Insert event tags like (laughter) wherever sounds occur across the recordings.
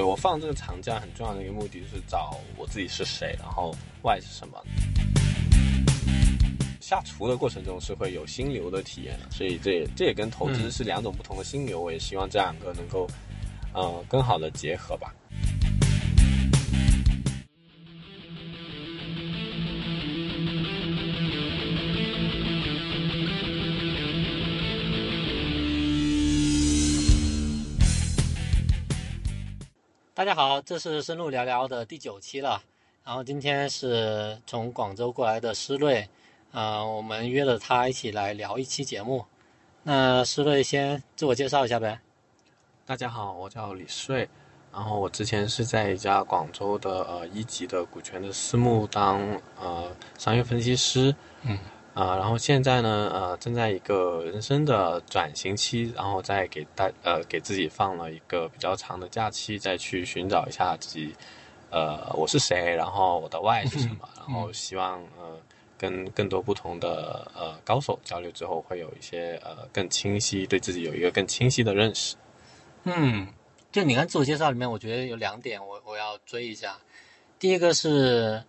我放这个长假很重要的一个目的就是找我自己是谁，然后 why 是什么。下厨的过程中是会有心流的体验的，所以这也这也跟投资是两种不同的心流，我也希望这两个能够呃更好的结合吧。大家好，这是深入聊聊的第九期了。然后今天是从广州过来的施瑞，呃，我们约了他一起来聊一期节目。那施瑞先自我介绍一下呗。大家好，我叫李瑞，然后我之前是在一家广州的呃一级的股权的私募当呃商业分析师，嗯。啊，然后现在呢，呃，正在一个人生的转型期，然后再给大呃给自己放了一个比较长的假期，再去寻找一下自己，呃，我是谁，然后我的 why 是什么，然后希望呃跟更多不同的呃高手交流之后，会有一些呃更清晰，对自己有一个更清晰的认识。嗯，就你看自我介绍里面，我觉得有两点我我要追一下，第一个是。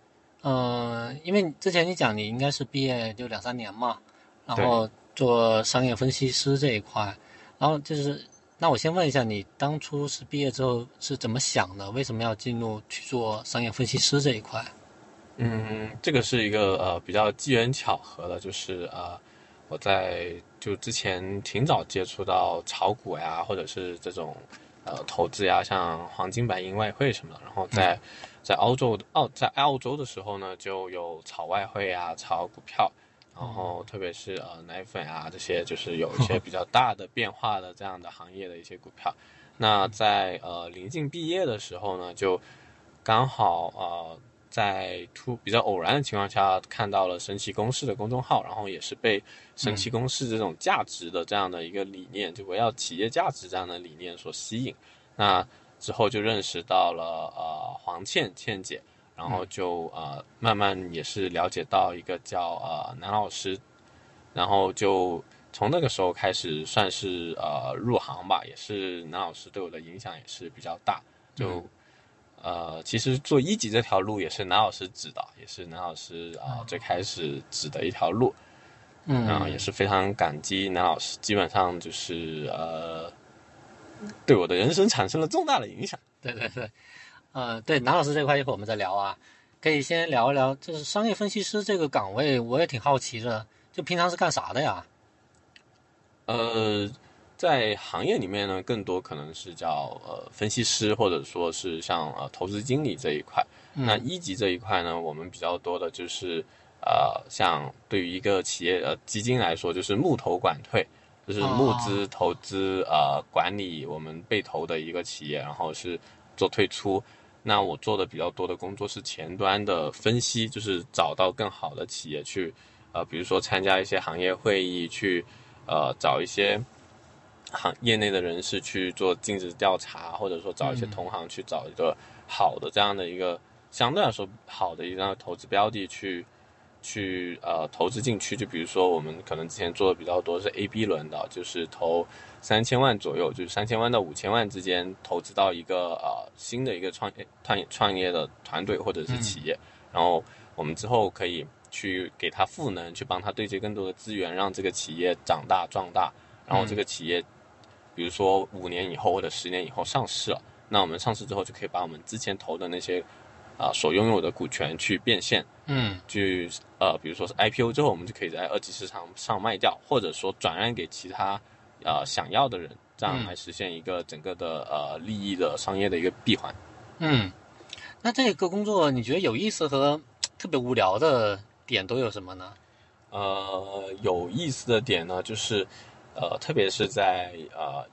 嗯，因为之前你讲你应该是毕业就两三年嘛，然后做商业分析师这一块，然后就是，那我先问一下，你当初是毕业之后是怎么想的？为什么要进入去做商业分析师这一块？嗯，这个是一个呃比较机缘巧合的，就是呃我在就之前挺早接触到炒股呀，或者是这种呃投资呀，像黄金、白银、外汇什么的，然后在。在澳洲澳在澳洲的时候呢，就有炒外汇啊，炒股票，然后特别是呃奶粉啊这些，就是有一些比较大的变化的这样的行业的一些股票。那在呃临近毕业的时候呢，就刚好呃在突比较偶然的情况下看到了神奇公式的公众号，然后也是被神奇公式这种价值的这样的一个理念，就围绕企业价值这样的理念所吸引。那之后就认识到了呃黄倩倩姐，然后就呃慢慢也是了解到一个叫呃南老师，然后就从那个时候开始算是呃入行吧，也是南老师对我的影响也是比较大。就呃其实做一级这条路也是南老师指导，也是南老师啊最开始指的一条路，嗯，然后也是非常感激南老师，基本上就是呃。对我的人生产生了重大的影响。对对对，呃，对，南老师这块一会儿我们再聊啊，可以先聊一聊，就是商业分析师这个岗位，我也挺好奇的，就平常是干啥的呀？呃，在行业里面呢，更多可能是叫呃分析师，或者说是像呃投资经理这一块。那一级这一块呢，我们比较多的就是呃，像对于一个企业呃基金来说，就是募投管退。就是募资、投资、呃，管理我们被投的一个企业，然后是做退出。那我做的比较多的工作是前端的分析，就是找到更好的企业去，呃，比如说参加一些行业会议，去呃找一些行业内的人士去做尽职调查，或者说找一些同行去找一个好的这样的一个相对来说好的一张投资标的去。去呃投资进去，就比如说我们可能之前做的比较多是 A B 轮的，就是投三千万左右，就是三千万到五千万之间投资到一个呃新的一个创业创创业的团队或者是企业，然后我们之后可以去给他赋能，去帮他对接更多的资源，让这个企业长大壮大，然后这个企业比如说五年以后或者十年以后上市了，那我们上市之后就可以把我们之前投的那些。啊，所拥有的股权去变现，嗯，去呃，比如说是 IPO 之后，我们就可以在二级市场上卖掉，或者说转让给其他呃想要的人，这样来实现一个整个的呃利益的商业的一个闭环。嗯，那这个工作你觉得有意思和特别无聊的点都有什么呢？呃，有意思的点呢，就是呃，特别是在呃。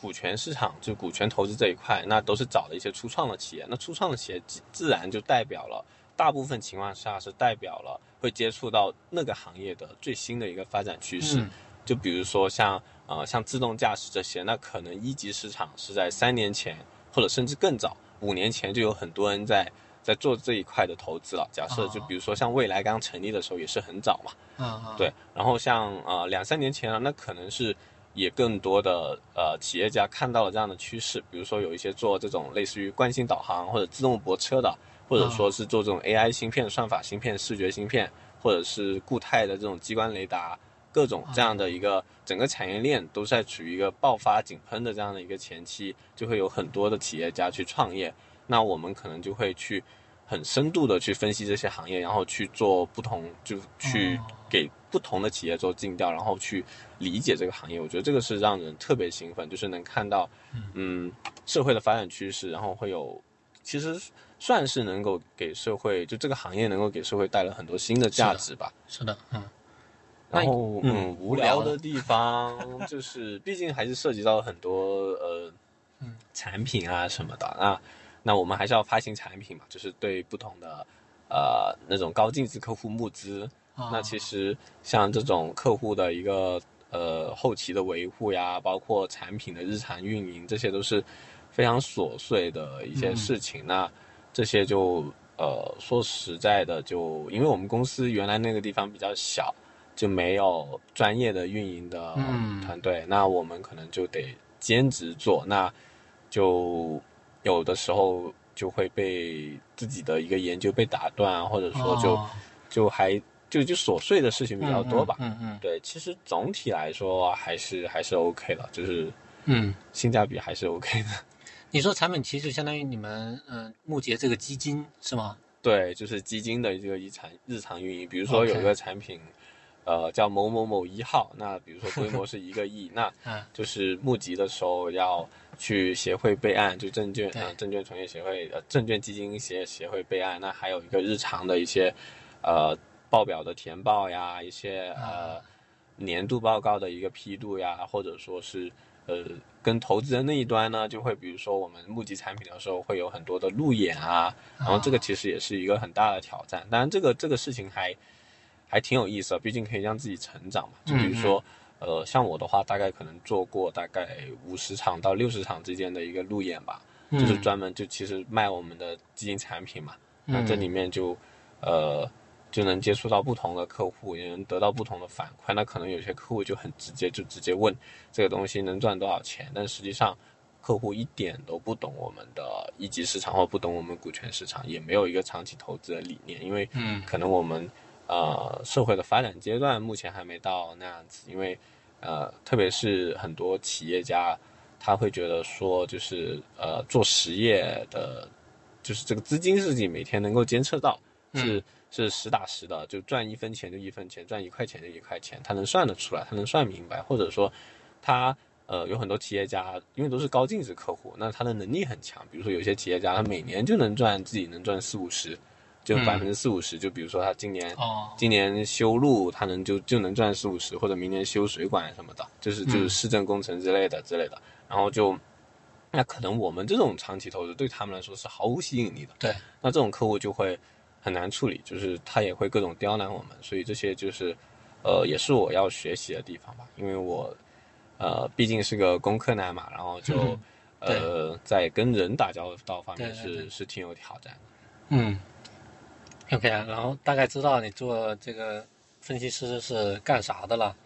股权市场就股权投资这一块，那都是找的一些初创的企业。那初创的企业自自然就代表了大部分情况下是代表了会接触到那个行业的最新的一个发展趋势。就比如说像呃像自动驾驶这些，那可能一级市场是在三年前或者甚至更早五年前就有很多人在在做这一块的投资了。假设就比如说像未来刚成立的时候也是很早嘛。嗯对。然后像呃两三年前了，那可能是。也更多的呃企业家看到了这样的趋势，比如说有一些做这种类似于惯性导航或者自动泊车的，或者说是做这种 AI 芯片、算法芯片、视觉芯片，或者是固态的这种激光雷达，各种这样的一个整个产业链都在处于一个爆发井喷的这样的一个前期，就会有很多的企业家去创业。那我们可能就会去很深度的去分析这些行业，然后去做不同，就去给不同的企业做尽调，然后去理解这个行业。我觉得这个是让人特别兴奋，就是能看到，嗯，社会的发展趋势，然后会有，其实算是能够给社会，就这个行业能够给社会带来很多新的价值吧。是的，嗯。然后，嗯，无聊的地方就是，毕竟还是涉及到很多呃，嗯，产品啊什么的啊。那我们还是要发行产品嘛，就是对不同的，呃，那种高净值客户募资。那其实像这种客户的一个呃后期的维护呀，包括产品的日常运营，这些都是非常琐碎的一些事情。那这些就呃说实在的，就因为我们公司原来那个地方比较小，就没有专业的运营的团队，那我们可能就得兼职做，那就。有的时候就会被自己的一个研究被打断啊，或者说就就还就就琐碎的事情比较多吧。嗯嗯。对，其实总体来说还是还是 OK 的，就是嗯，性价比还是 OK 的。(laughs) 你说产品其实相当于你们嗯募集这个基金是吗？对，就是基金的这个日常日常运营，比如说有一个产品。呃，叫某某某一号。那比如说规模是一个亿，(laughs) 那就是募集的时候要去协会备案，就证券呃证券从业协会呃证券基金协协会备案。那还有一个日常的一些呃报表的填报呀，一些呃年度报告的一个批度呀，或者说是呃跟投资人那一端呢，就会比如说我们募集产品的时候会有很多的路演啊，然后这个其实也是一个很大的挑战。当然，这个这个事情还。还挺有意思的，毕竟可以让自己成长嘛。就比如说，呃，像我的话，大概可能做过大概五十场到六十场之间的一个路演吧，就是专门就其实卖我们的基金产品嘛。那这里面就，呃，就能接触到不同的客户，也能得到不同的反馈。那可能有些客户就很直接，就直接问这个东西能赚多少钱，但实际上客户一点都不懂我们的一级市场，或不懂我们股权市场，也没有一个长期投资的理念，因为可能我们。呃，社会的发展阶段目前还没到那样子，因为，呃，特别是很多企业家，他会觉得说，就是呃，做实业的，就是这个资金是自己每天能够监测到，是是实打实的，就赚一分钱就一分钱，赚一块钱就一块钱，他能算得出来，他能算明白，或者说，他呃有很多企业家，因为都是高净值客户，那他的能力很强，比如说有些企业家，他每年就能赚自己能赚四五十。就百分之四五十，就比如说他今年，今年修路，他能就就能赚四五十，或者明年修水管什么的，就是就是市政工程之类的之类的。然后就，那可能我们这种长期投资对他们来说是毫无吸引力的。对，那这种客户就会很难处理，就是他也会各种刁难我们。所以这些就是，呃，也是我要学习的地方吧。因为我，呃，毕竟是个工科男嘛，然后就，呃，在跟人打交道方面是是挺有挑战的。嗯。OK，啊 (laughs) 然后大概知道你做这个分析师是干啥的了。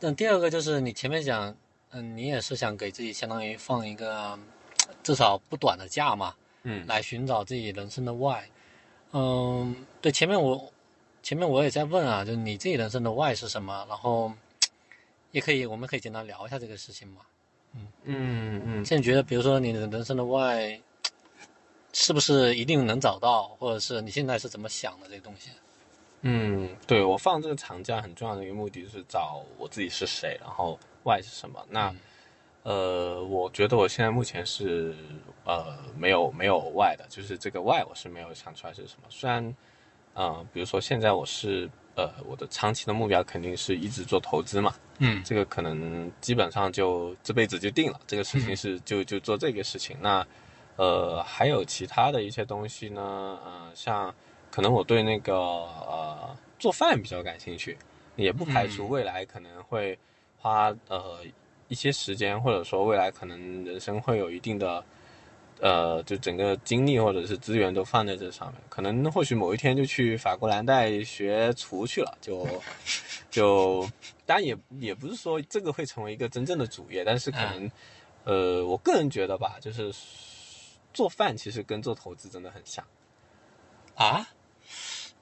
那第二个就是你前面讲，嗯，你也是想给自己相当于放一个至少不短的假嘛，嗯，来寻找自己人生的 why。嗯，对，前面我前面我也在问啊，就是你自己人生的 why 是什么？然后也可以，我们可以简单聊一下这个事情嘛。嗯嗯嗯。现在觉得，比如说你的人生的 why。是不是一定能找到，或者是你现在是怎么想的这个东西？嗯，对我放这个长假很重要的一个目的就是找我自己是谁，然后 why 是什么。那呃，我觉得我现在目前是呃没有没有 why 的，就是这个 why 我是没有想出来是什么。虽然嗯，比如说现在我是呃我的长期的目标肯定是一直做投资嘛，嗯，这个可能基本上就这辈子就定了，这个事情是就就做这个事情。那呃，还有其他的一些东西呢，呃，像可能我对那个呃做饭比较感兴趣，也不排除未来可能会花呃一些时间，或者说未来可能人生会有一定的呃就整个精力或者是资源都放在这上面，可能或许某一天就去法国蓝带学厨去了，就 (laughs) 就当然也也不是说这个会成为一个真正的主业，但是可能，呃，我个人觉得吧，就是做饭其实跟做投资真的很像。啊？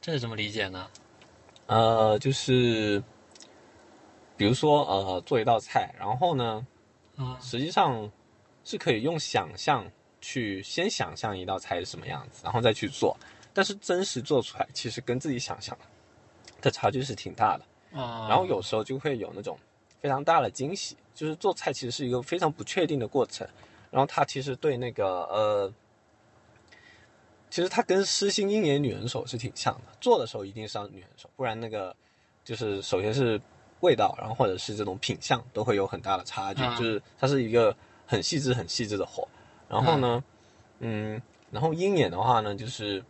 这是怎么理解呢？呃，就是比如说呃，做一道菜，然后呢，啊实际上是可以用想象去先想象一道菜是什么样子，然后再去做。但是真实做出来，其实跟自己想象的差距是挺大的。啊，然后有时候就会有那种非常大的惊喜，就是做菜其实是一个非常不确定的过程。然后他其实对那个呃，其实他跟诗心鹰眼女人手是挺像的。做的时候一定是要女人手，不然那个就是首先是味道，然后或者是这种品相都会有很大的差距。啊就是它是一个很细致、很细致的活。然后呢，嗯，然后鹰眼的话呢，就是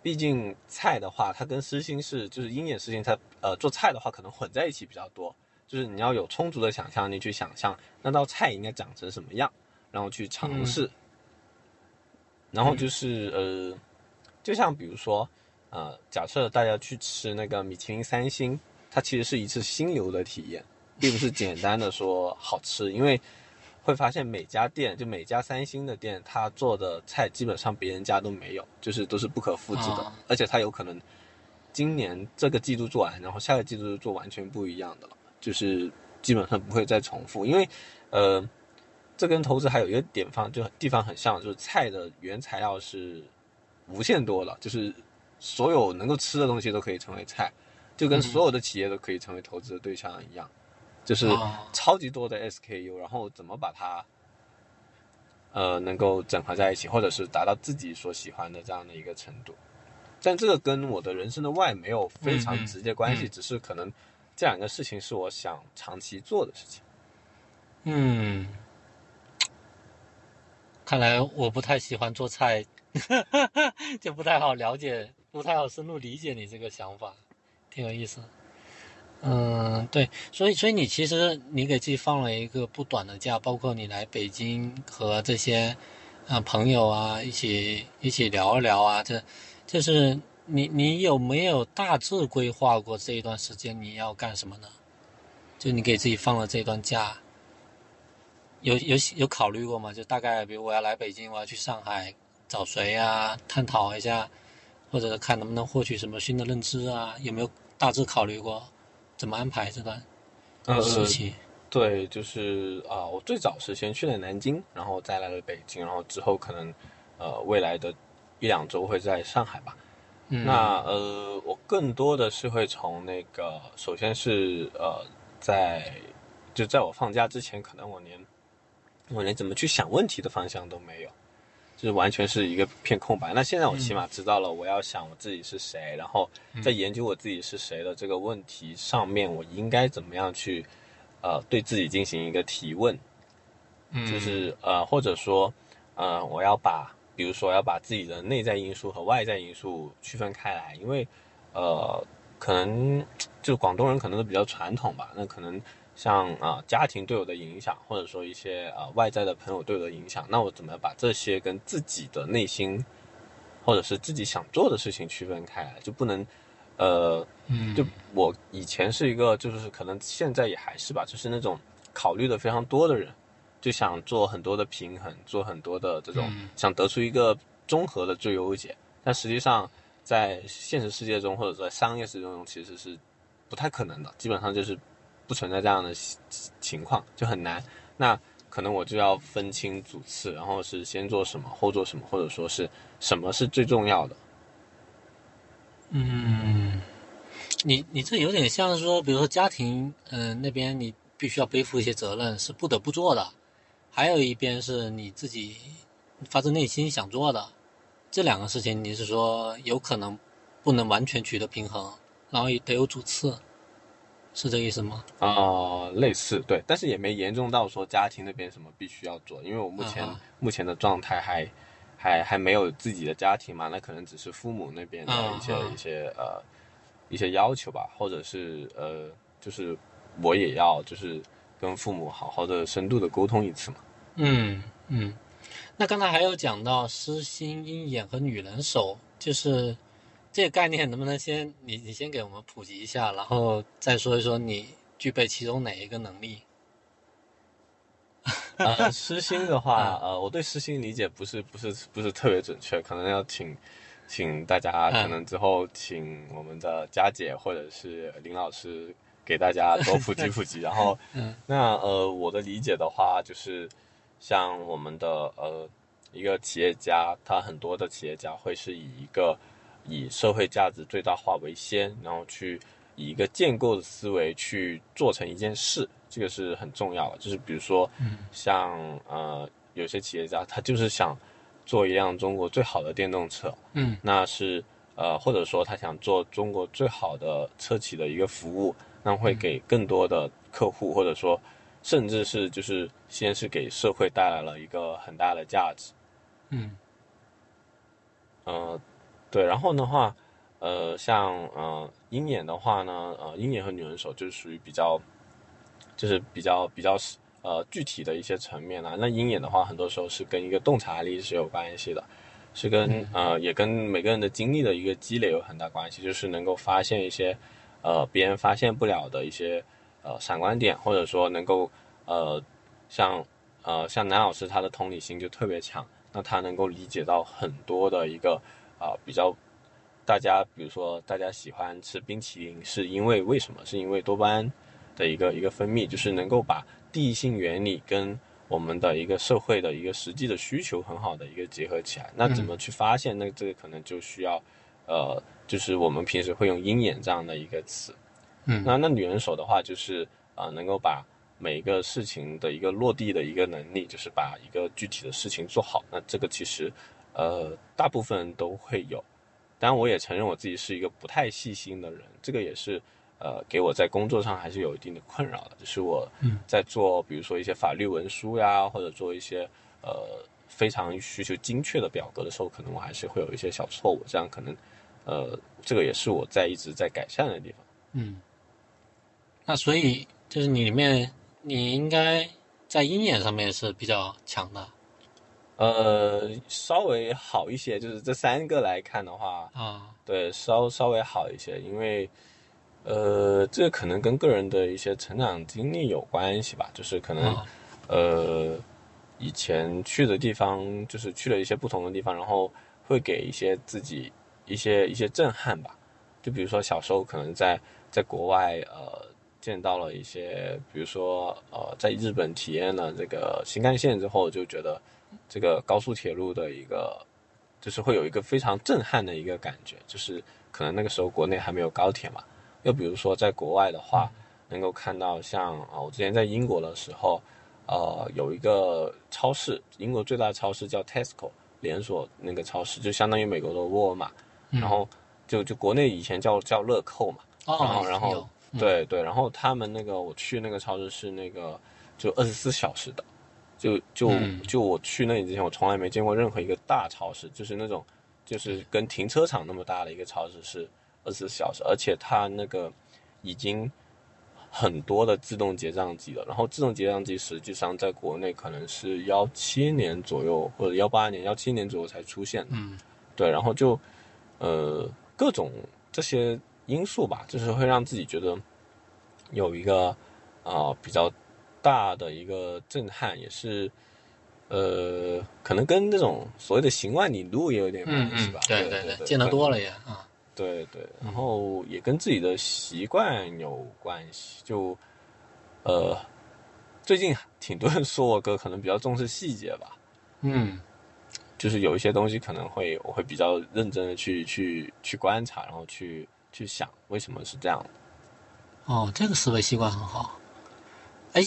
毕竟菜的话，它跟诗心是就是鹰眼诗心，它呃做菜的话可能混在一起比较多。就是你要有充足的想象力去想象那道菜应该长成什么样，然后去尝试。然后就是呃，就像比如说呃，假设大家去吃那个米其林三星，它其实是一次心流的体验，并不是简单的说好吃，因为会发现每家店就每家三星的店，它做的菜基本上别人家都没有，就是都是不可复制的，啊。而且它有可能今年这个季度做完，然后下个季度就做完全不一样的了，就是基本上不会再重复，因为呃，这跟投资还有一个点方就地方很像，就是菜的原材料是无限多了，就是所有能够吃的东西都可以成为菜，就跟所有的企业都可以成为投资的对象一样，就是啊超级多的 SKU，然后怎么把它呃能够整合在一起，或者是达到自己所喜欢的这样的一个程度。但这个跟我的人生的 why 没有非常直接关系，只是可能这两个事情是我想长期做的事情。嗯，看来我不太喜欢做菜，(laughs) 就不太好了解，不太好深入理解你这个想法，挺有意思。嗯，对，所以所以你其实你给自己放了一个不短的假，包括你来北京和这些呃朋友啊一起一起聊一聊啊，这就是你你有没有大致规划过这一段时间你要干什么呢？就你给自己放了这段假，有有有考虑过吗？就大概比如我要来北京，我要去上海找谁呀、探讨一下，或者看能不能获取什么新的认知啊？有没有大致考虑过怎么安排这段呃时期？对，就是啊、我最早是先去了南京，然后再来了北京，然后之后可能呃未来的一两周会在上海吧。嗯，那呃，我更多的是会从那个，首先是呃，在就在我放假之前，可能我连我连怎么去想问题的方向都没有，就是完全是一个片空白。那现在我起码知道了，我要想我自己是谁，然后在研究我自己是谁的这个问题上面，我应该怎么样去呃对自己进行一个提问，嗯。就是呃，或者说呃，我要把比如说要把自己的内在因素和外在因素区分开来，因为呃，可能 (tsk) 就广东人可能都比较传统吧，那可能像啊、家庭对我的影响，或者说一些啊、外在的朋友对我的影响，那我怎么把这些跟自己的内心或者是自己想做的事情区分开来，就不能呃，嗯就我以前是一个，就是可能现在也还是吧，就是那种考虑的非常多的人，就想做很多的平衡，做很多的这种，嗯想得出一个综合的最优解。但实际上，在现实世界中或者在商业世界中，其实是不太可能的，基本上就是不存在这样的情况，就很难。那可能我就要分清主次，然后是先做什么，后做什么，或者说是什么是最重要的。嗯，你你这有点像是说，比如说家庭，嗯、那边你必须要背负一些责任，是不得不做的；还有一边是你自己发自内心想做的。这两个事情，你是说有可能不能完全取得平衡，然后也得有主次，是这个意思吗？啊、类似对，但是也没严重到说家庭那边什么必须要做，因为我目前、啊目前的状态还还还没有自己的家庭嘛，那可能只是父母那边的啊一些、啊一些呃一些要求吧，或者是呃就是我也要就是跟父母好好的深度的沟通一次嘛。嗯嗯。那刚才还有讲到失心、鹰眼和女人手，就是这个概念能不能先你你先给我们普及一下，然后再说一说你具备其中哪一个能力？(laughs) 呃，诗心的话，呃，我对失心理解不是不是不是特别准确，可能要请请大家，可能之后请我们的佳姐或者是林老师给大家多普及普及。(laughs) 然后，那呃，我的理解的话，就是像我们的呃一个企业家，他很多的企业家会是以一个以社会价值最大化为先，然后去以一个建构的思维去做成一件事。这个是很重要的，就是比如说，像呃，有些企业家他就是想做一辆中国最好的电动车，嗯，那是呃，或者说他想做中国最好的车企的一个服务，那会给更多的客户，或者说甚至是就是先是给社会带来了一个很大的价值，嗯，呃，对，然后的话，呃，像呃鹰眼的话呢，呃，鹰眼和女人手就是属于比较。就是比较比较呃具体的一些层面啦。那鹰眼的话，很多时候是跟一个洞察力是有关系的，是跟呃也跟每个人的经历的一个积累有很大关系。就是能够发现一些呃别人发现不了的一些呃闪光点，或者说能够呃像呃像南老师他的同理心就特别强，那他能够理解到很多的一个啊比较大家比如说大家喜欢吃冰淇淋是因为为什么？是因为多巴胺。的一个一个分泌，就是能够把地性原理跟我们的一个社会的一个实际的需求很好的一个结合起来。那怎么去发现？那这个可能就需要，呃，就是我们平时会用鹰眼这样的一个词。嗯，那那女人手的话，就是啊，能够把每一个事情的一个落地的一个能力，就是把一个具体的事情做好。那这个其实，呃，大部分都会有。当然，我也承认我自己是一个不太细心的人，这个也是。呃，给我在工作上还是有一定的困扰的，就是我在做，比如说一些法律文书呀，或者做一些呃非常需求精确的表格的时候，可能我还是会有一些小错误，这样可能呃，这个也是我在一直在改善的地方。嗯，那所以就是你里面，你应该在鹰眼上面是比较强的。呃，稍微好一些，就是这三个来看的话，啊，对，稍稍微好一些，因为。呃，这可能跟个人的一些成长经历有关系吧，就是可能，呃，以前去的地方，就是去了一些不同的地方，然后会给一些自己一些一些震撼吧。就比如说小时候可能在在国外，呃，见到了一些，比如说呃，在日本体验了这个新干线之后，就觉得这个高速铁路的一个，就是会有一个非常震撼的一个感觉，就是可能那个时候国内还没有高铁嘛。又比如说，在国外的话，能够看到像啊，我之前在英国的时候，呃，有一个超市，英国最大的超市叫 Tesco 连锁那个超市，就相当于美国的沃尔玛，然后就就国内以前叫叫乐扣嘛，然后然后对对，然后他们那个我去那个超市是那个就二十四小时的，就就就我去那里之前，我从来没见过任何一个大超市，就是那种就是跟停车场那么大的一个超市是。二十四小时，而且它那个已经很多的自动结账机了。然后自动结账机实际上在国内可能是幺七年左右或者幺八年、幺七年左右才出现的。嗯，对，然后就呃各种这些因素吧，就是会让自己觉得有一个啊比较大的一个震撼，也是呃可能跟那种所谓的行万里路也有点关系吧。对对对，见得多了也啊。对对，然后也跟自己的习惯有关系。就，呃，最近挺多人说我哥可能比较重视细节吧。嗯，就是有一些东西可能会我会比较认真的去去去观察，然后去去想为什么是这样的。哦，这个思维习惯很好。哎，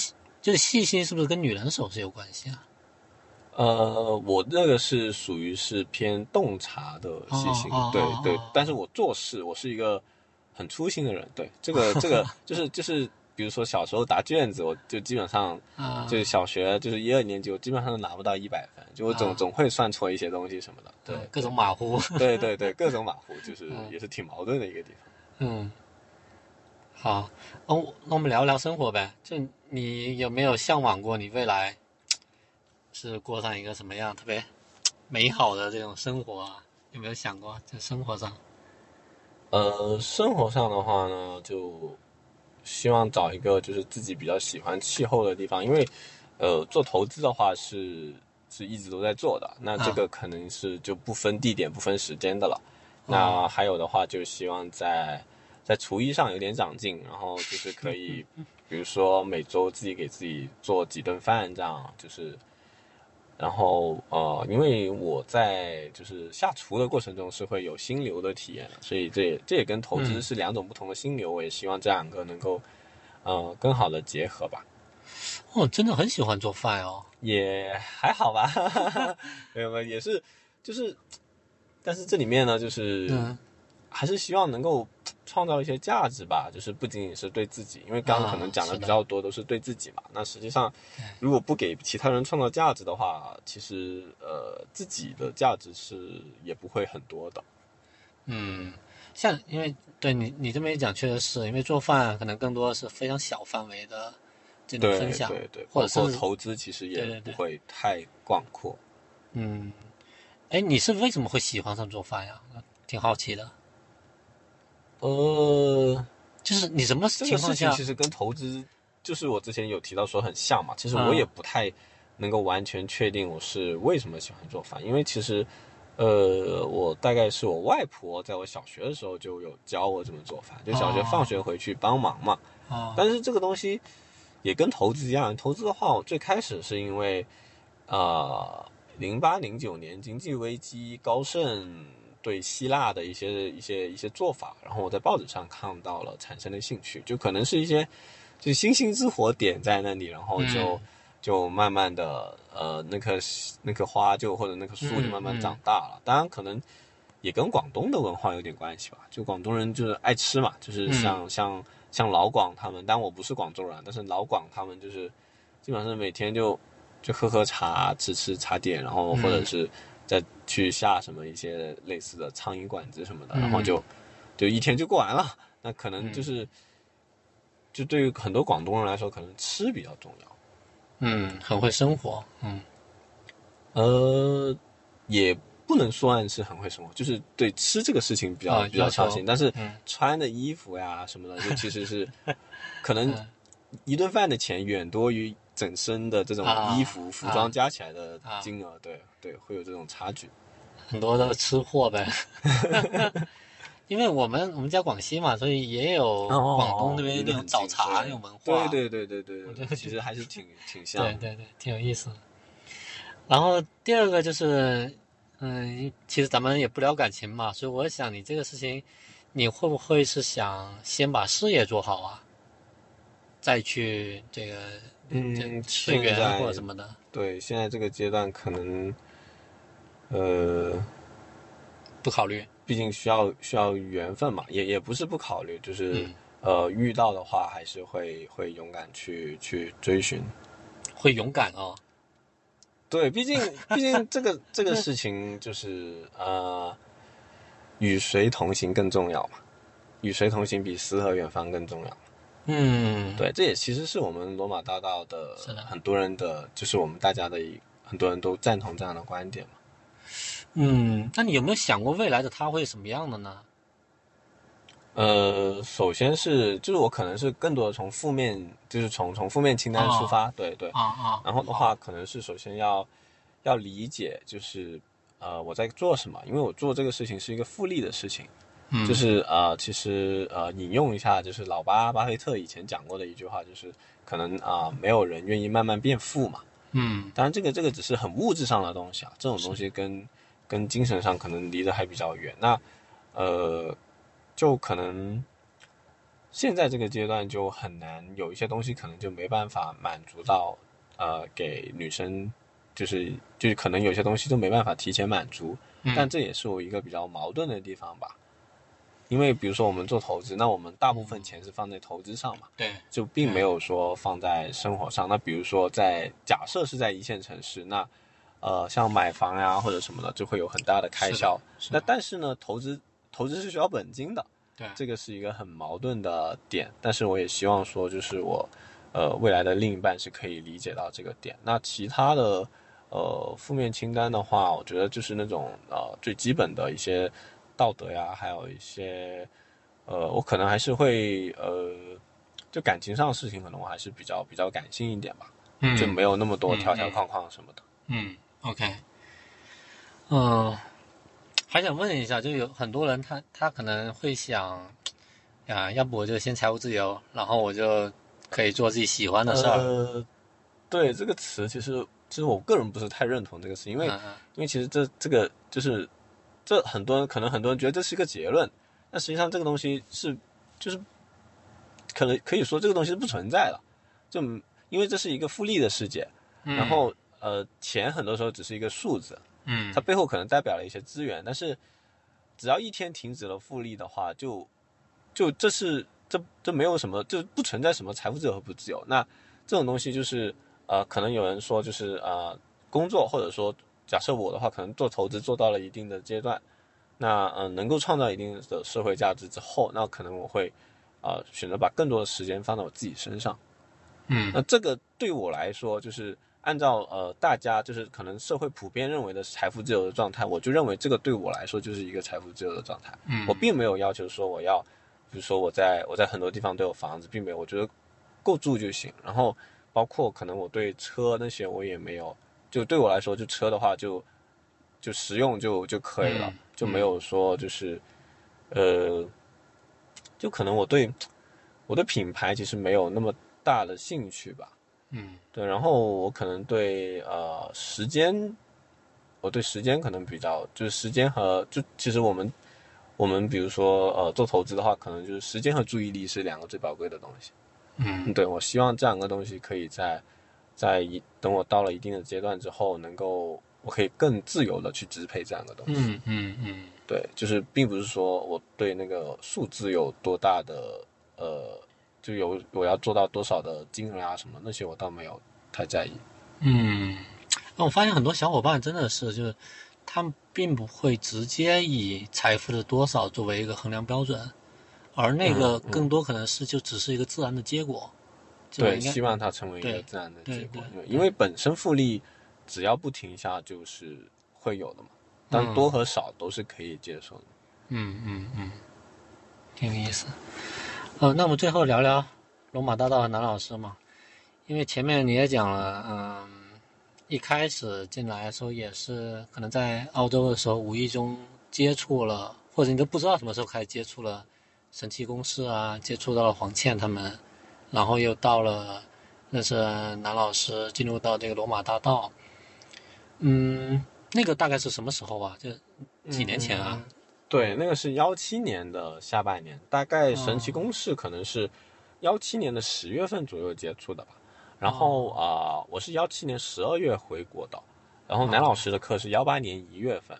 就是细心是不是跟女人手是有关系啊？呃，我那个是属于是偏洞察的细心，对对，但是我做事我是一个很粗心的人，对这个 (laughs) 这个就是就是，比如说小时候答卷子，我就基本上就是小学就是一二年级，我基本上都拿不到一百分，就我总总会算错一些东西什么的，对各种马虎，对对对，各种马虎，就是也是挺矛盾的一个地方。嗯，好，那那我们聊聊生活呗，就你有没有向往过你未来？(tsk) 是过上一个什么样特别美好的这种生活啊？有没有想过在生活上？呃，生活上的话呢，就希望找一个就是自己比较喜欢气候的地方，因为呃，做投资的话是是一直都在做的，那这个可能是就不分地点、不分时间的了。那还有的话，就希望在在厨艺上有点长进，然后就是可以，比如说每周自己给自己做几顿饭，这样就是。然后呃，因为我在就是下厨的过程中是会有心流的体验的，所以这也这也跟投资是两种不同的心流。我也希望这两个能够呃更好的结合吧。哦，真的很喜欢做饭哦。也还好吧，(laughs) 没有没有，也是就是，但是这里面呢，就是还是希望能够。创造一些价值吧，就是不仅仅是对自己，因为刚刚可能讲的比较多都是对自己嘛。那实际上，如果不给其他人创造价值的话，其实呃自己的价值是也不会很多的。嗯，像因为对你你这么一讲，确实是因为做饭可能更多的是非常小范围的这种分享，对对，或者是投资其实也不会太广阔。嗯，哎，你是为什么会喜欢上做饭呀？挺好奇的。呃，就是你什么情况下？其实跟投资，就是我之前有提到说很像嘛。其实我也不太能够完全确定我是为什么喜欢做饭，因为其实，呃，我大概是我外婆在我小学的时候就有教我怎么做饭，就小学放学回去帮忙嘛。啊。但是这个东西也跟投资一样，投资的话，我最开始是因为，呃，零八零九年经济危机，高盛。对希腊的一些一些一些做法，然后我在报纸上看到了，产生了兴趣，就可能是一些，就星星之火点在那里，然后就就慢慢的呃那棵那棵花就或者那棵树就慢慢长大了。当然可能也跟广东的文化有点关系吧，就广东人就是爱吃嘛，就是像像像老广他们，但我不是广州人，但是老广他们就是基本上每天就就喝喝茶，吃吃茶点，然后或者是。再去下什么一些类似的苍蝇馆子什么的，然后就就一天就过完了。那可能就是，就对于很多广东人来说，可能吃比较重要。嗯，很会生活。嗯，呃，也不能算是很会生活，就是对吃这个事情比较比较上心。但是穿的衣服呀什么的，就其实是 (laughs) 可能一顿饭的钱远多于。整身的这种衣服、服装加起来的金额，对对，会有这种差距。很多的吃货呗，(laughs) (laughs) 因为我们我们家广西嘛，所以也有广东那边那种早茶那种文化。对对对对对，其实还是挺挺像。对对对，挺有意思。然后第二个就是，嗯，其实咱们也不聊感情嘛，所以我想你这个事情，你会不会是想先把事业做好啊，再去这个？嗯，现在或者什么的，对，现在这个阶段可能，呃，不考虑，毕竟需要需要缘分嘛，也也不是不考虑，就是呃，遇到的话还是会会勇敢去去追寻，会勇敢哦，对，毕竟 (laughs) 毕竟这个这个事情就是呃，与谁同行更重要嘛，与谁同行比诗和远方更重要。嗯，对，这也其实是我们罗马大道的很多人的，就是我们大家的很多人都赞同这样的观点嘛。嗯，那你有没有想过未来的他会什么样的呢？呃，首先是就是我可能是更多的从负面，就是从从负面清单出发，对对啊啊，然后的话可能是首先要要理解，就是呃我在做什么，因为我做这个事情是一个复利的事情。就是呃，其实呃，引用一下，就是老巴巴菲特以前讲过的一句话，就是可能啊，没有人愿意慢慢变富嘛。嗯，当然这个这个只是很物质上的东西啊，这种东西跟跟精神上可能离得还比较远。那呃，就可能现在这个阶段就很难有一些东西可能就没办法满足到呃给女生，就是就是可能有些东西都没办法提前满足。但这也是我一个比较矛盾的地方吧。因为比如说我们做投资，那我们大部分钱是放在投资上嘛，对，就并没有说放在生活上。那比如说在假设是在一线城市，那呃像买房呀或者什么的，就会有很大的开销。那但是呢，投资投资是需要本金的，对，这个是一个很矛盾的点。但是我也希望说，就是我呃未来的另一半是可以理解到这个点。那其他的呃负面清单的话，我觉得就是那种呃最基本的一些。道德呀，还有一些呃，我可能还是会呃，就感情上的事情，可能我还是比较比较感性一点吧，嗯就没有那么多条条框框什么的。嗯，OK，嗯、还想问一下，就有很多人他他可能会想，啊，要不我就先财务自由，然后我就可以做自己喜欢的事儿。呃，对这个词，其实其实我个人不是太认同这个词，因为、因为其实这这个就是这很多人可能很多人觉得这是一个结论，但实际上这个东西是就是可能可以说这个东西是不存在的，就因为这是一个复利的世界，嗯。然后呃钱很多时候只是一个数字，嗯。它背后可能代表了一些资源，但是只要一天停止了复利的话，就就这是这这没有什么，就不存在什么财富自由和不自由。那这种东西就是呃，可能有人说就是呃工作，或者说假设我的话，可能做投资做到了一定的阶段，那嗯、呃、能够创造一定的社会价值之后，那可能我会呃选择把更多的时间放在我自己身上。嗯那这个对我来说，就是按照呃大家就是可能社会普遍认为的财富自由的状态，我就认为这个对我来说就是一个财富自由的状态。嗯，我并没有要求说我要，比如说我在我在很多地方都有房子，并没有，我觉得够住就行。然后包括可能我对车那些我也没有，就对我来说，就车的话就就实用就就可以了，嗯就没有说就是呃，就可能我对我对品牌其实没有那么大的兴趣吧。嗯对，然后我可能对呃时间，我对时间可能比较就是时间和就其实我们我们比如说呃做投资的话，可能就是时间和注意力是两个最宝贵的东西。嗯对我希望这两个东西可以在在一等我到了一定的阶段之后，能够我可以更自由的去支配这样的东西。嗯嗯嗯对，就是并不是说我对那个数字有多大的呃，就有我要做到多少的金额啊什么那些我倒没有太在意。嗯，那我发现很多小伙伴真的是，就是他们并不会直接以财富的多少作为一个衡量标准，而那个更多可能是就只是一个自然的结果。就对，希望它成为一个对自然的结果，对因为本身复利只要不停下就是会有的嘛，但嗯多和少都是可以接受的。嗯嗯嗯，挺有意思。呃，那我们最后聊聊龙马大道和南老师嘛，因为前面你也讲了，嗯，一开始进来的时候也是可能在澳洲的时候无意中接触了，或者你都不知道什么时候开始接触了神奇公司啊，接触到了黄倩他们，然后又到了认识南老师，进入到这个罗马大道。嗯，那个大概是什么时候啊？就几年前啊？对，那个是幺七年的下半年，大概神哦奇公式可能是幺七年的十月份左右接触的吧。然后啊、我是幺七年十二月回国的，然后南老师的课是幺八年一月份。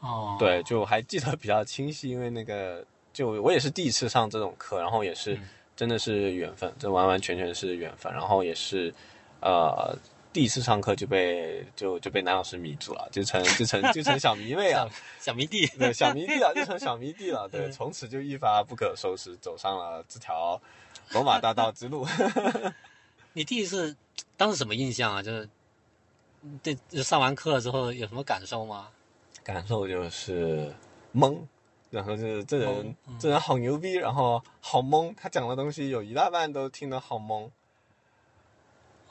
哦，对，就还记得比较清晰，因为那个就我也是第一次上这种课，然后也是嗯真的是缘分，这完完全全是缘分，然后也是呃第一次上课就被就就被男老师迷住了，就成就成就成小迷妹啊小，迷弟。对，小迷弟了，就成小迷弟了，对，嗯从此就一发不可收拾，走上了这条罗马大道之路。(laughs) 你第一次当时什么印象啊？就是对就上完课了之后有什么感受吗？感受就是懵，然后就是这人嗯这人好牛逼，然后好懵，他讲的东西有一大半都听得好懵。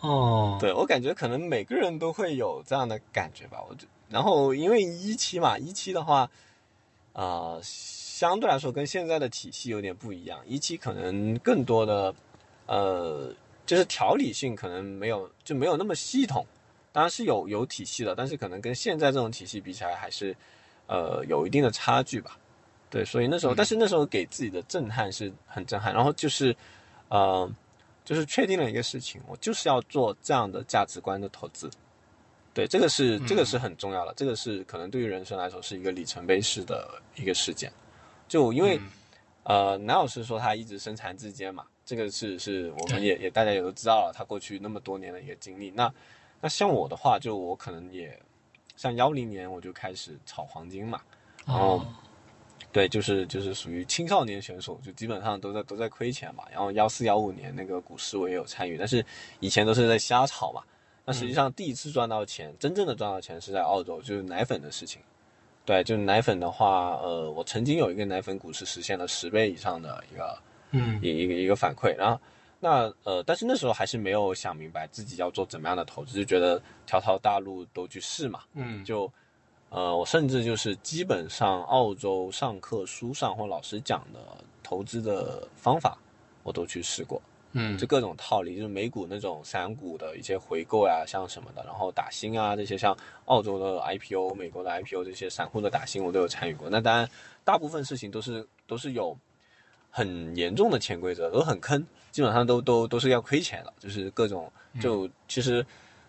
哦，对我感觉可能每个人都会有这样的感觉吧。我就然后因为一期嘛，一期的话，呃，相对来说跟现在的体系有点不一样。一期可能更多的，呃，就是条理性可能没有就没有那么系统，当然是有有体系的，但是可能跟现在这种体系比起来，还是呃有一定的差距吧。对，所以那时候，但是那时候给自己的震撼是很震撼，然后就是，呃，就是确定了一个事情，我就是要做这样的价值观的投资。对，这个是这个是很重要的，这个是可能对于人生来说是一个里程碑式的一个事件。就因为、呃，南老师说他一直身残志坚嘛，这个是是我们也也大家也都知道了，他过去那么多年的一个经历。那那像我的话，就我可能也像幺零年我就开始炒黄金嘛，然后。哦，对，就是就是属于青少年选手，就基本上都在都在亏钱嘛。然后幺四幺五年那个股市我也有参与，但是以前都是在瞎炒嘛。那实际上第一次赚到钱，真正的赚到钱是在澳洲，就是奶粉的事情。对，就是奶粉的话，呃，我曾经有一个奶粉股市实现了十倍以上的一个嗯一一个一个反馈，然后那呃，但是那时候还是没有想明白自己要做怎么样的投资，就觉得条条大路都去试嘛，嗯就呃，我甚至就是基本上澳洲上课书上或老师讲的投资的方法，我都去试过，嗯。就各种套利，就是美股那种散股的一些回购呀，像什么的，然后打新啊这些，像澳洲的 IPO、美国的 IPO 这些散户的打新，我都有参与过。那当然，大部分事情都是都是有很严重的潜规则，都很坑，基本上都都都是要亏钱的，就是各种就其实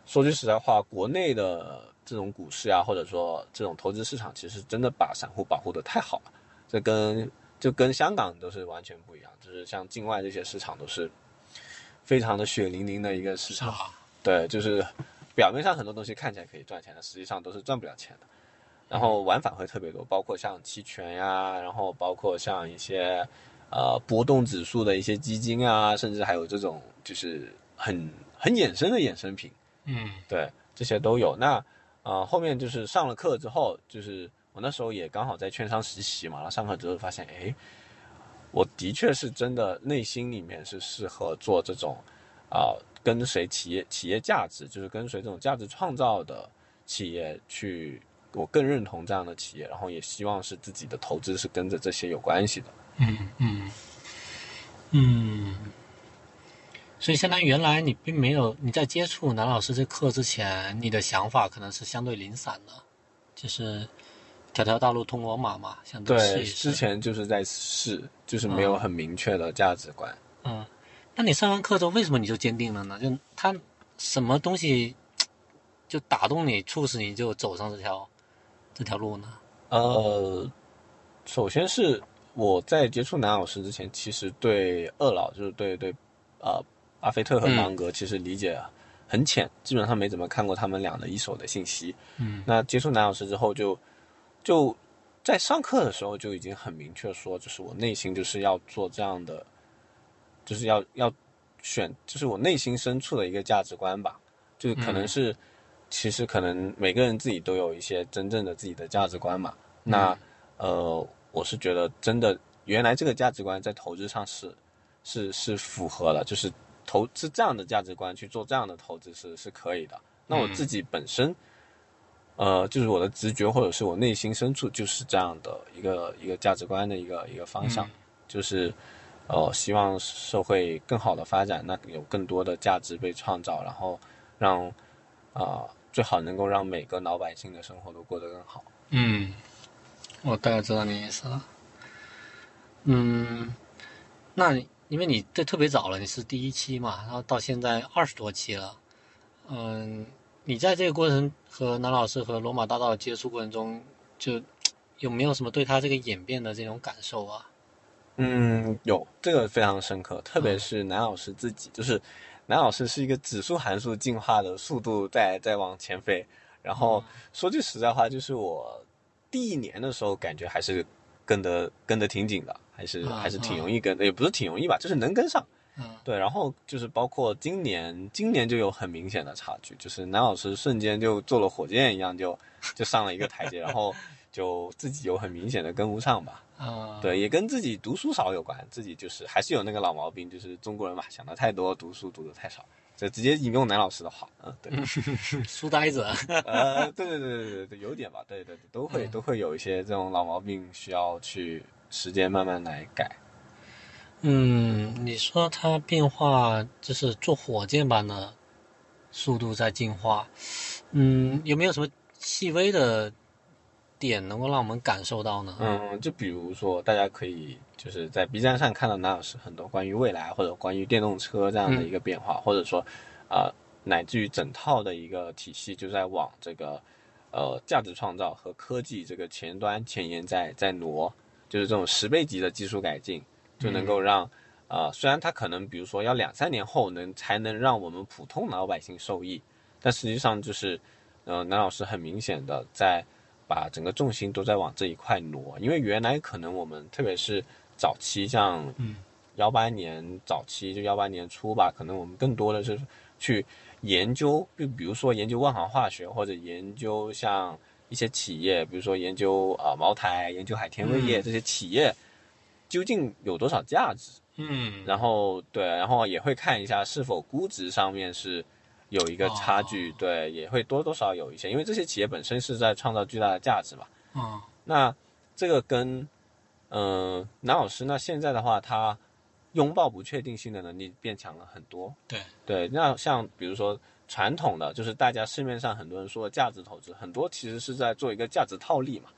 说句实在话，国内的这种股市啊，或者说这种投资市场，其实真的把散户保护的太好了，这跟就跟香港都是完全不一样，就是像境外这些市场都是非常的血淋淋的一个市场，啊。对，就是表面上很多东西看起来可以赚钱的，实际上都是赚不了钱的。然后玩法会特别多，包括像期权呀，然后包括像一些呃波动指数的一些基金啊，甚至还有这种就是很很衍生的衍生品，嗯。对，这些都有。那呃后面就是上了课之后，就是我那时候也刚好在券商实习嘛，然后上课之后发现，哎，我的确是真的内心里面是适合做这种啊、跟随企业企业价值，就是跟随这种价值创造的企业去，我更认同这样的企业，然后也希望是自己的投资是跟着这些有关系的。嗯嗯嗯，所以相当于原来你并没有你在接触南老师这课之前，你的想法可能是相对零散的，就是条条大路通罗马嘛，相对试试之。前就是在试，就是没有很明确的价值观。嗯，那你上完课之后，为什么你就坚定了呢？就他什么东西就打动你、促使你就走上这条这条路呢？呃，首先是我在接触南老师之前，其实对二老就是对对呃巴菲特和嗯。芒格其实理解很浅，基本上没怎么看过他们俩的一手的信息。嗯。那接触南老师之后就，就在上课的时候就已经很明确说，就是我内心就是要做这样的，就是要要选，就是我内心深处的一个价值观吧，就是可能是，其实可能每个人自己都有一些真正的自己的价值观嘛。那呃，我是觉得真的，原来这个价值观在投资上是是是符合的，就是投资这样的价值观去做这样的投资是是可以的。那我自己本身，呃，就是我的直觉或者是我内心深处就是这样的一个一个价值观的一个一个方向，就是呃，希望社会更好的发展，那有更多的价值被创造，然后让啊、最好能够让每个老百姓的生活都过得更好。嗯，我大概知道你意思了。嗯，那因为你这特别早了，你是第一期嘛，然后到现在二十多期了。嗯，你在这个过程和南老师和罗马大道的接触过程中，就有没有什么对他这个演变的这种感受啊？嗯，有这个非常深刻，特别是南老师自己，就是南老师是一个指数函数进化的速度在在往前飞。然后说句实在话，就是我第一年的时候感觉还是跟得跟得挺紧的，还是啊还是挺容易跟，也不是挺容易吧，就是能跟上。嗯对，然后就是包括今年，今年就有很明显的差距，就是男老师瞬间就坐了火箭一样就就上了一个台阶，然后就自己有很明显的跟不上吧。啊，对，也跟自己读书少有关，自己就是还是有那个老毛病，就是中国人嘛，想的太多，读书读的太少。这直接引用男老师的话，嗯，对，(laughs) 书呆子。呃，对对对对对对，有点吧，对对对，都会都会有一些这种老毛病，需要去时间慢慢来改。嗯，你说它变化就是做火箭般的速度在进化，嗯，有没有什么细微的点能够让我们感受到呢？嗯，就比如说，大家可以就是在 B 站上看到南老师很多关于未来或者关于电动车这样的一个变化，或者说，啊、乃至于整套的一个体系就在往这个呃价值创造和科技这个前端前沿在在挪，就是这种十倍级的技术改进，就能够让。啊、虽然它可能比如说要两三年后能才能让我们普通老百姓受益，但实际上就是，呃，南老师很明显的在把整个重心都在往这一块挪，因为原来可能我们特别是早期像嗯幺八年早期就幺八年初吧，可能我们更多的是去研究，就比如说研究万行化学或者研究像一些企业，比如说研究啊、茅台、研究海天味业、嗯这些企业，究竟有多少价值？嗯，然后对，然后也会看一下是否估值上面是有一个差距，哦对，也会多多少少有一些，因为这些企业本身是在创造巨大的价值嘛。嗯那这个跟嗯、呃南老师那现在的话，他拥抱不确定性的能力变强了很多。对，对，那像比如说传统的，就是大家市面上很多人说的价值投资，很多其实是在做一个价值套利嘛，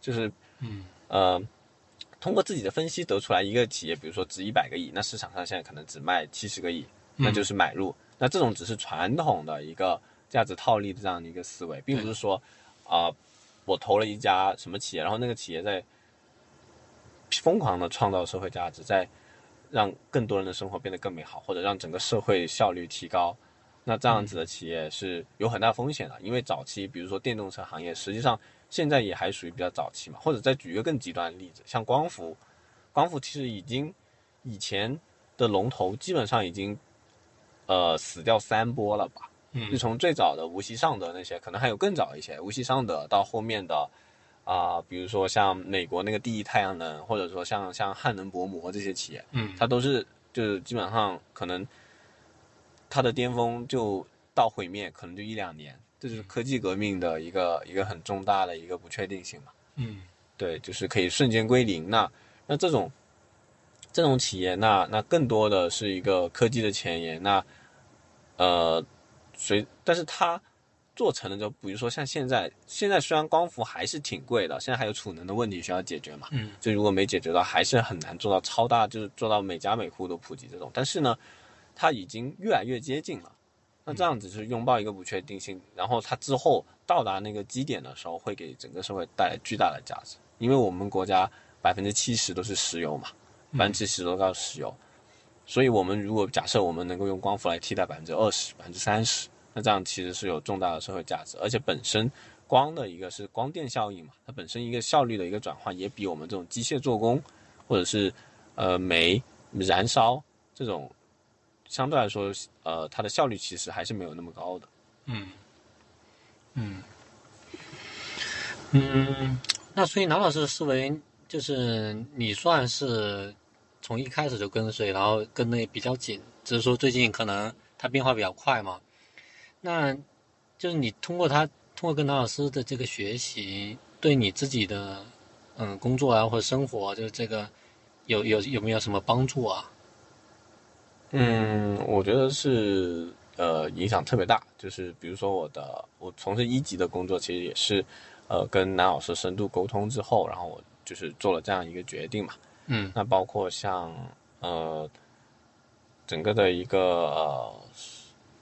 就是嗯呃，通过自己的分析得出来一个企业，比如说值一百个亿，那市场上现在可能只卖七十个亿，那就是买入。那这种只是传统的一个价值套利的这样的一个思维，并不是说啊、我投了一家什么企业，然后那个企业在疯狂的创造社会价值，在让更多人的生活变得更美好，或者让整个社会效率提高。那这样子的企业是有很大风险的，因为早期比如说电动车行业，实际上现在也还属于比较早期嘛。或者再举一个更极端的例子，像光伏，光伏其实已经以前的龙头基本上已经呃死掉三波了吧。嗯就嗯从最早的无锡尚德那些，可能还有更早一些，无锡尚德到后面的啊、比如说像美国那个第一太阳能，或者说像像汉能薄膜这些企业，嗯它都是就是基本上可能它的巅峰就到毁灭，可能就一两年，这就是科技革命的一个一个很重大的一个不确定性嘛。嗯对，就是可以瞬间归零。那那这种这种企业，那那更多的是一个科技的前沿。那呃，随但是它做成了之后，比如说像现在，现在虽然光伏还是挺贵的，现在还有储能的问题需要解决嘛。嗯就如果没解决到，还是很难做到超大，就是做到每家每户都普及这种。但是呢，它已经越来越接近了。那这样子是拥抱一个不确定性，然后它之后到达那个基点的时候，会给整个社会带来巨大的价值。因为我们国家百分之七十都是石油嘛，百分之七十都靠石油，所以我们如果假设我们能够用光伏来替代百分之二十、百分之三十，那这样其实是有重大的社会价值，而且本身光的一个是光电效应嘛，它本身一个效率的一个转换，也比我们这种机械做工或者是呃煤燃烧这种相对来说，呃，它的效率其实还是没有那么高的。嗯嗯嗯，那所以南老师的思维就是你算是从一开始就跟随，然后跟的也比较紧，只是说最近可能它变化比较快嘛。那就是你通过他通过跟南老师的这个学习，对你自己的嗯工作啊或者生活，就是这个有有有没有什么帮助啊？嗯，我觉得是呃影响特别大。就是比如说我的我从事一级的工作，其实也是呃跟南老师深度沟通之后，然后我就是做了这样一个决定嘛。嗯那包括像呃整个的一个呃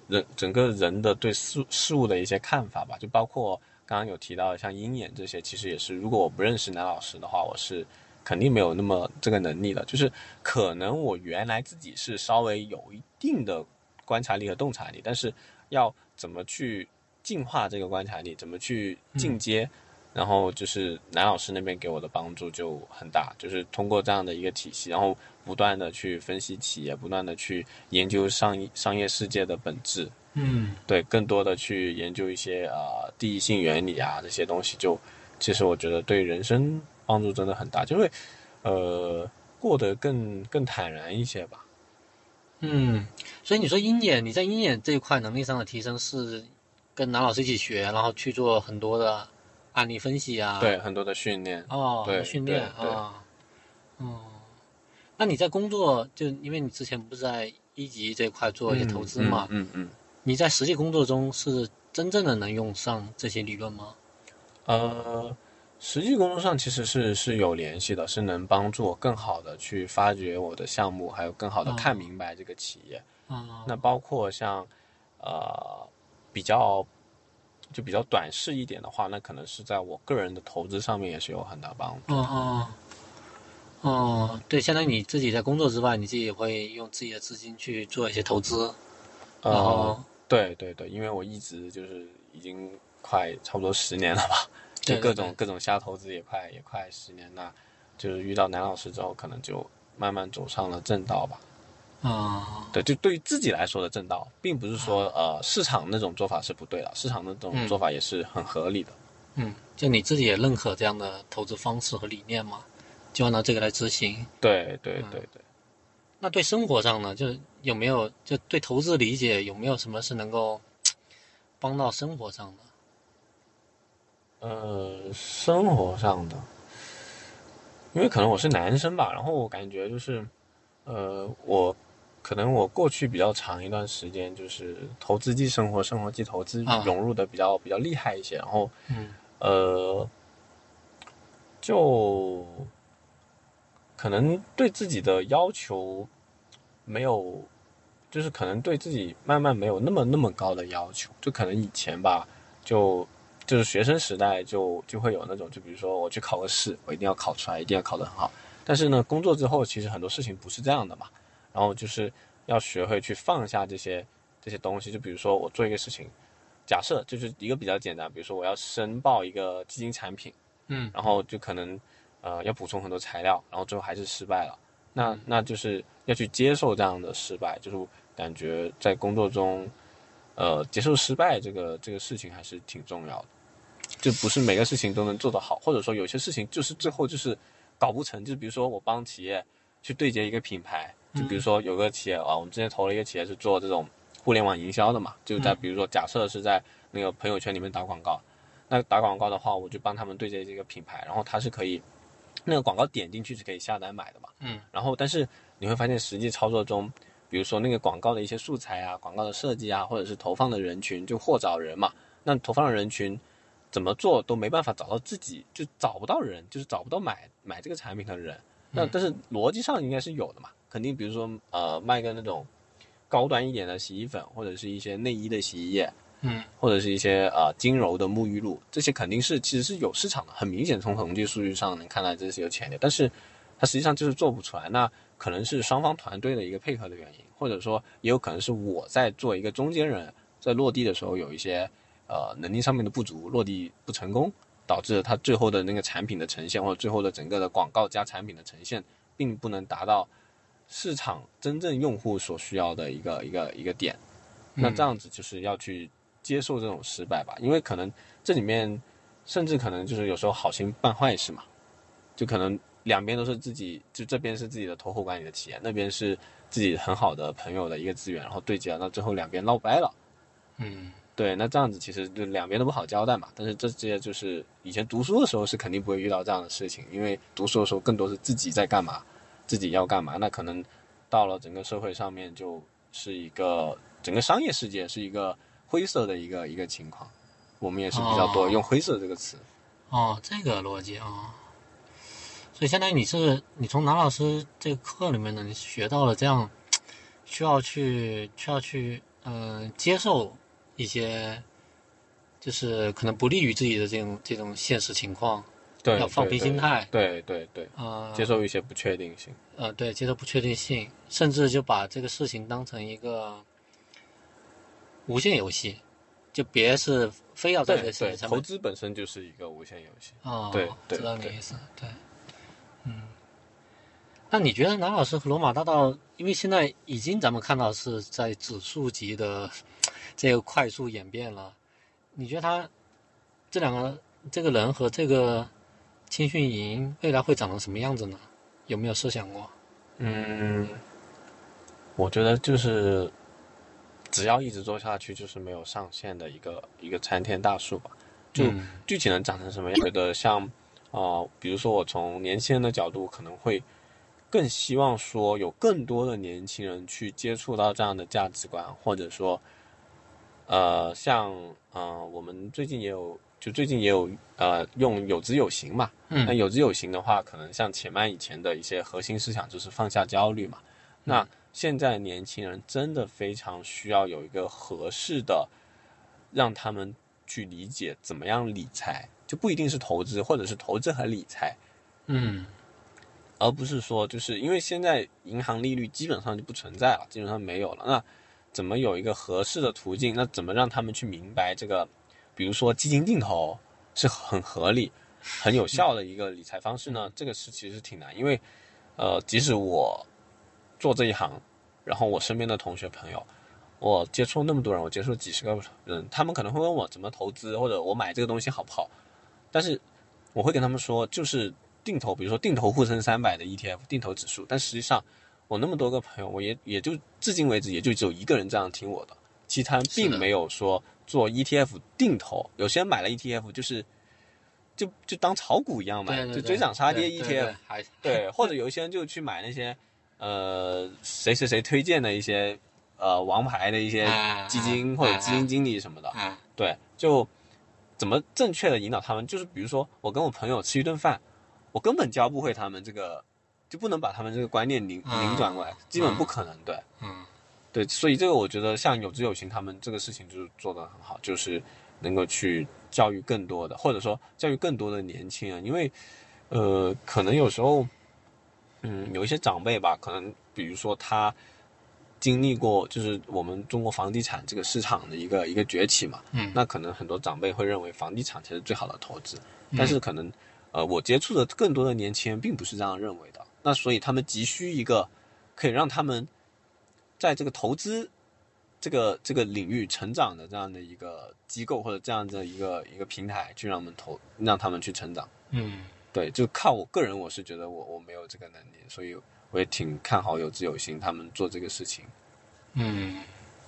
人整个人的对事事物的一些看法吧，就包括刚刚有提到的像鹰眼这些，其实也是如果我不认识南老师的话，我是肯定没有那么这个能力了。就是可能我原来自己是稍微有一定的观察力和洞察力，但是要怎么去进化这个观察力，怎么去进阶，然后就是南老师那边给我的帮助就很大，就是通过这样的一个体系，然后不断的去分析企业，不断的去研究商商业世界的本质，嗯对，更多的去研究一些呃第一性原理啊这些东西就，其实我觉得对人生帮助真的很大，就会呃过得更更坦然一些吧。嗯，所以你说鹰眼，你在鹰眼这一块能力上的提升是跟南老师一起学，然后去做很多的案例分析啊，对，很多的训练，哦，对训练啊，哦，那你在工作就因为你之前不是在一级这一块做一些投资嘛，嗯嗯嗯你在实际工作中是真正的能用上这些理论吗？呃，实际工作上其实是是有联系的，是能帮助我更好的去发掘我的项目，还有更好的看明白这个企业。啊，那包括像呃比较就比较短视一点的话，那可能是在我个人的投资上面也是有很大帮助。哦哦哦，对，相当于你自己在工作之外，你自己也会用自己的资金去做一些投资，然后呃，对对对，因为我一直就是已经快差不多十年了吧，就各种各种瞎投资也快也快十年，了就是遇到南老师之后，可能就慢慢走上了正道吧。啊，对，就对于自己来说的正道，并不是说呃市场那种做法是不对的，市场那种嗯做法也是很合理的。嗯，就你自己也认可这样的投资方式和理念嘛，就按照这个来执行。对对对对。那对生活上呢，就是有没有就对投资理解有没有什么是能够 (tsk) 帮到生活上的？呃，生活上的，因为可能我是男生吧，然后我感觉就是，呃，我可能我过去比较长一段时间就是投资即生活，生活即投资融入的比较比较厉害一些，然后，嗯，呃，就可能对自己的要求没有，就是可能对自己慢慢没有那么那么高的要求，就可能以前吧，就。就是学生时代就就会有那种，就比如说我去考个试，我一定要考出来，一定要考得很好。但是呢，工作之后其实很多事情不是这样的嘛。然后就是要学会去放下这些这些东西。就比如说我做一个事情，假设就是一个比较简单，比如说我要申报一个基金产品，嗯，然后就可能呃要补充很多材料，然后最后还是失败了。那那就是要去接受这样的失败，就是感觉在工作中，呃，接受失败这个这个事情还是挺重要的。就不是每个事情都能做得好，或者说有些事情就是最后就是搞不成。就比如说我帮企业去对接一个品牌，就比如说有个企业啊，我们之前投了一个企业是做这种互联网营销的嘛，就在比如说假设是在那个朋友圈里面打广告，那打广告的话，我就帮他们对接这个品牌，然后它是可以那个广告点进去是可以下单买的嘛，嗯，然后但是你会发现实际操作中，比如说那个广告的一些素材啊、广告的设计啊，或者是投放的人群，就货找人嘛，那投放的人群。怎么做都没办法找到自己，就找不到人，就是找不到买买这个产品的人。那但是逻辑上应该是有的嘛，肯定比如说呃卖个那种高端一点的洗衣粉，或者是一些内衣的洗衣液，嗯，或者是一些呃精柔的沐浴露，这些肯定是其实是有市场的，很明显从统计数据上能看到这是有潜力，但是它实际上就是做不出来。那可能是双方团队的一个配合的原因，或者说也有可能是我在做一个中间人，在落地的时候有一些。呃，能力上面的不足，落地不成功，导致它最后的那个产品的呈现，或者最后的整个的广告加产品的呈现，并不能达到市场真正用户所需要的一个一个 (laughs) 一个点。那这样子就是要去接受这种失败吧，因为可能这里面甚至可能就是有时候好心办坏事嘛，就可能两边都是自己，就这边是自己的投后管理的企业，那边是自己很好的朋友的一个资源，然后对接了，那最后两边闹掰了。嗯。对，那这样子其实就两边都不好交代嘛。但是这些就是以前读书的时候是肯定不会遇到这样的事情，因为读书的时候更多是自己在干嘛，自己要干嘛。那可能到了整个社会上面，就是一个整个商业世界是一个灰色的一个一个情况。我们也是比较多用“灰色”这个词。哦，这个逻辑啊。所以相当于你是你从南老师这个课里面呢，你学到了这样需要去需要去嗯接受。一些就是可能不利于自己的这种这种现实情况，对，要放平心态，对对对，啊，接受一些不确定性，呃，对，接受不确定性，甚至就把这个事情当成一个无限游戏，就别是非要在这投资本身就是一个无限游戏，哦，对，知道你意思，对，嗯，那你觉得南老师和罗马大道，因为现在已经咱们看到是在指数级的。这个快速演变了，你觉得他这两个这个人和这个青训营未来会长成什么样子呢？有没有设想过？嗯，我觉得就是只要一直做下去，就是没有上限的一个一个参天大树吧。就具体能长成什么样？觉得像啊，比如说我从年轻人的角度，可能会更希望说有更多的年轻人去接触到这样的价值观，或者说。呃，像呃，我们最近也有，就最近也有呃，用有资有行嘛。嗯。那有资有行的话，可能像且慢以前的一些核心思想就是放下焦虑嘛。那现在年轻人真的非常需要有一个合适的，让他们去理解怎么样理财，就不一定是投资，或者是投资和理财。嗯。而不是说，就是因为现在银行利率基本上就不存在了，基本上没有了。那怎么有一个合适的途径？那怎么让他们去明白这个？比如说基金定投是很合理、很有效的一个理财方式呢？这个是其实挺难，因为，呃，即使我做这一行，然后我身边的同学朋友，我接触那么多人，我接触几十个人，他们可能会问我怎么投资，或者我买这个东西好不好？但是我会跟他们说，就是定投，比如说定投沪深三百的 ETF 定投指数，但实际上我那么多个朋友，我也也就至今为止也就只有一个人这样听我的，其他人并没有说做 ETF 定投，有些人买了 ETF 就是就就当炒股一样买，就追涨杀跌 ETF，对，或者有一些人就去买那些呃谁谁谁推荐的一些呃王牌的一些基金或者基金经理什么的，对，就。怎么正确的引导他们？就是比如说，我跟我朋友吃一顿饭，我根本教不会他们这个，就不能把他们这个观念拧拧转过来，基本不可能。对，嗯，对，所以这个我觉得像有知有行他们这个事情就是做得很好，就是能够去教育更多的，或者说教育更多的年轻人，因为，呃，可能有时候，嗯，有一些长辈吧，可能比如说他。经历过就是我们中国房地产这个市场的一个一个崛起嘛，嗯，那可能很多长辈会认为房地产才是最好的投资，但是可能，呃，我接触的更多的年轻人并不是这样认为的，那所以他们急需一个可以让他们在这个投资这个这个领域成长的这样的一个机构或者这样的一个一个平台，去让他们投让他们去成长，嗯，对，就靠我个人，我是觉得我我没有这个能力，所以。我也挺看好有志有心他们做这个事情，嗯，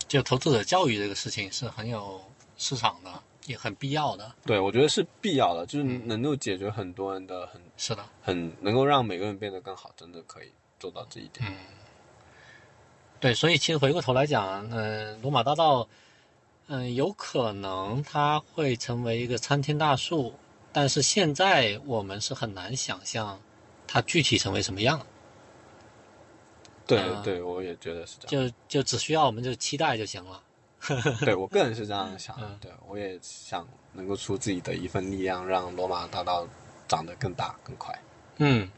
就投资者教育这个事情是很有市场的，也很必要的。对，我觉得是必要的，就是能够解决很多人的很是的，很能够让每个人变得更好，真的可以做到这一点。嗯，对，所以其实回过头来讲，嗯，罗马大道，嗯，有可能它会成为一个参天大树，但是现在我们是很难想象它具体成为什么样。对对，我也觉得是这样。就就只需要我们就期待就行了。(laughs) 对我个人是这样想。对我也想能够出自己的一份力量，让罗马大道长得更大更快。嗯，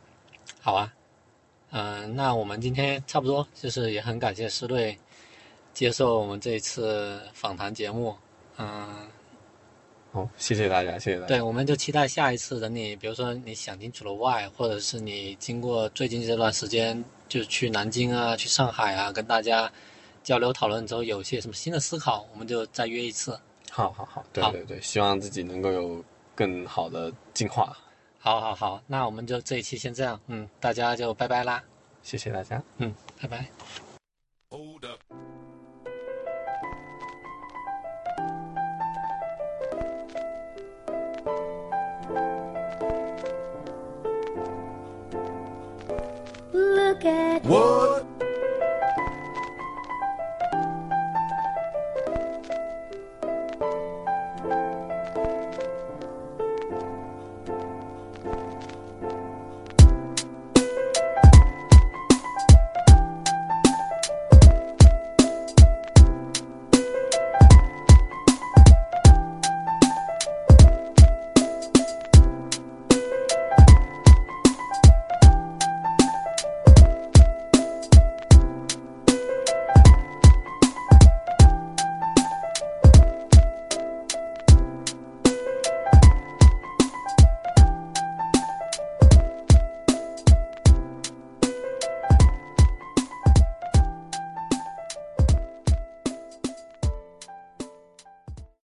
好啊。嗯，那我们今天差不多，就是也很感谢师队接受我们这一次访谈节目。嗯。好，谢谢大家，谢谢大家。对，我们就期待下一次等你，比如说你想清楚了 why，或者是你经过最近这段时间。就去南京啊，去上海啊，跟大家交流讨论之后，有些什么新的思考，我们就再约一次。好好好，对对对，希望自己能够有更好的进化。好好好，那我们就这一期先这样，嗯，大家就拜拜啦。谢谢大家，嗯，拜拜。look at